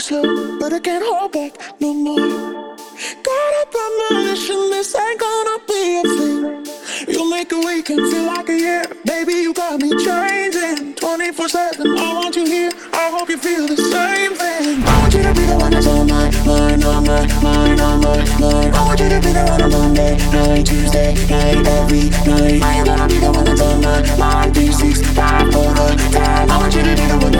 Slow, but I can't hold back no more. Got up on my mission, this ain't gonna be a thing. You make a weekend feel like a year, baby. You got me changing 24 7. I want you here, I hope you feel the same thing. I want you to be the one that's on my mind, on my mind, on my mind. I want you to be the one on Monday night, Tuesday night, every night. I ain't gonna be the one that's on my mind, 365 all the time. I want you to be the one